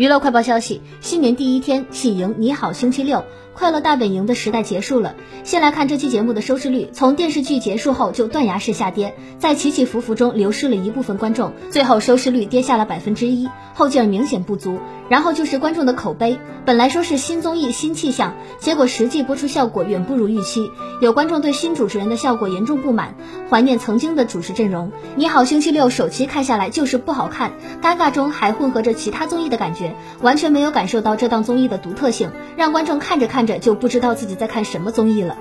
娱乐快报消息：新年第一天，喜迎你好星期六，快乐大本营的时代结束了。先来看这期节目的收视率，从电视剧结束后就断崖式下跌，在起起伏伏中流失了一部分观众，最后收视率跌下了百分之一，后劲明显不足。然后就是观众的口碑，本来说是新综艺新气象，结果实际播出效果远不如预期。有观众对新主持人的效果严重不满，怀念曾经的主持阵容。你好星期六首期看下来就是不好看，尴尬中还混合着其他综艺的感觉。完全没有感受到这档综艺的独特性，让观众看着看着就不知道自己在看什么综艺了。